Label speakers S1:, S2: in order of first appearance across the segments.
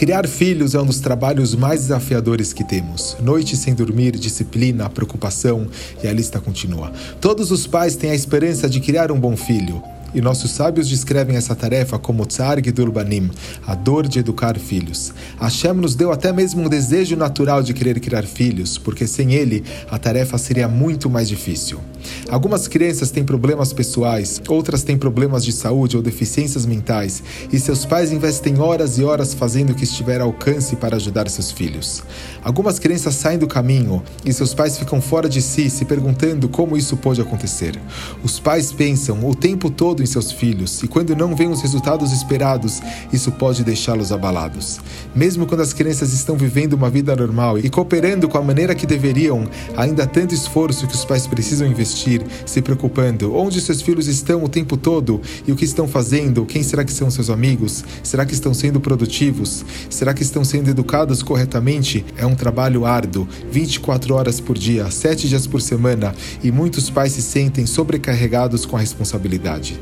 S1: Criar filhos é um dos trabalhos mais desafiadores que temos. Noites sem dormir, disciplina, preocupação e a lista continua. Todos os pais têm a esperança de criar um bom filho. E nossos sábios descrevem essa tarefa como Tsar Gidulbanim, a dor de educar filhos. Hashem nos deu até mesmo um desejo natural de querer criar filhos, porque sem ele a tarefa seria muito mais difícil. Algumas crianças têm problemas pessoais, outras têm problemas de saúde ou deficiências mentais, e seus pais investem horas e horas fazendo o que estiver ao alcance para ajudar seus filhos. Algumas crianças saem do caminho e seus pais ficam fora de si, se perguntando como isso pode acontecer. Os pais pensam o tempo todo em seus filhos, e quando não vêm os resultados esperados, isso pode deixá-los abalados. Mesmo quando as crianças estão vivendo uma vida normal e cooperando com a maneira que deveriam, ainda há tanto esforço que os pais precisam investir, se preocupando. Onde seus filhos estão o tempo todo? E o que estão fazendo, quem será que são seus amigos, será que estão sendo produtivos, será que estão sendo educados corretamente? É um trabalho árduo, 24 horas por dia, 7 dias por semana, e muitos pais se sentem sobrecarregados com a responsabilidade.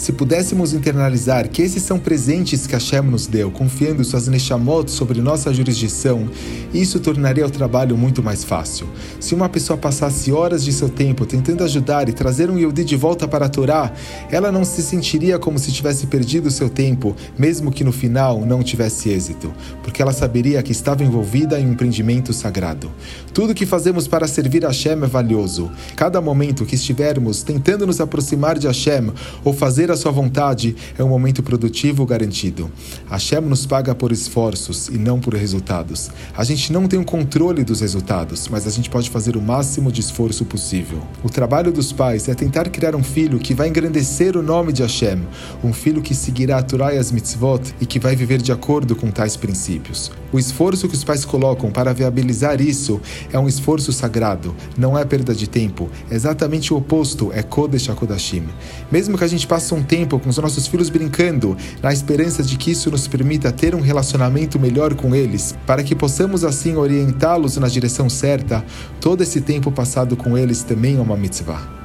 S1: Se pudéssemos internalizar que esses são presentes que Hashem nos deu, confiando suas neshamot sobre nossa jurisdição, isso tornaria o trabalho muito mais fácil. Se uma pessoa passasse horas de seu tempo tentando ajudar e trazer um Yehudi de volta para a Torá, ela não se sentiria como se tivesse perdido seu tempo, mesmo que no final não tivesse êxito, porque ela saberia que estava envolvida em um empreendimento sagrado. Tudo que fazemos para servir Hashem é valioso. Cada momento que estivermos tentando nos aproximar de Hashem ou fazer a sua vontade é um momento produtivo garantido. Hashem nos paga por esforços e não por resultados. A gente não tem o controle dos resultados, mas a gente pode fazer o máximo de esforço possível. O trabalho dos pais é tentar criar um filho que vai engrandecer o nome de Hashem, um filho que seguirá a Torá e as mitzvot e que vai viver de acordo com tais princípios. O esforço que os pais colocam para viabilizar isso é um esforço sagrado, não é perda de tempo, é exatamente o oposto, é Kodesh HaKodashim. Mesmo que a gente passe um um tempo com os nossos filhos brincando, na esperança de que isso nos permita ter um relacionamento melhor com eles, para que possamos assim orientá-los na direção certa, todo esse tempo passado com eles também é uma mitzvah.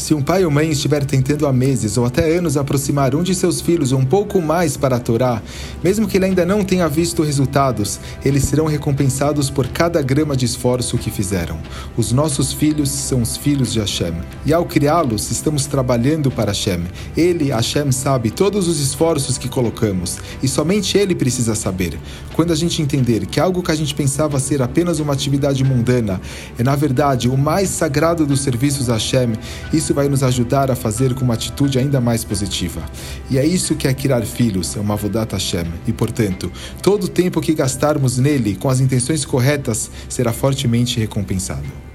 S1: Se um pai ou mãe estiver tentando há meses ou até anos aproximar um de seus filhos um pouco mais para a Torá, mesmo que ele ainda não tenha visto resultados, eles serão recompensados por cada grama de esforço que fizeram. Os nossos filhos são os filhos de Hashem. E ao criá-los, estamos trabalhando para Hashem. Ele, Hashem, sabe todos os esforços que colocamos e somente ele precisa saber. Quando a gente entender que algo que a gente pensava ser apenas uma atividade mundana é, na verdade, o mais sagrado dos serviços a Hashem, isso isso vai nos ajudar a fazer com uma atitude ainda mais positiva. E é isso que é criar filhos, é uma Avodat Hashem. E, portanto, todo o tempo que gastarmos nele com as intenções corretas será fortemente recompensado.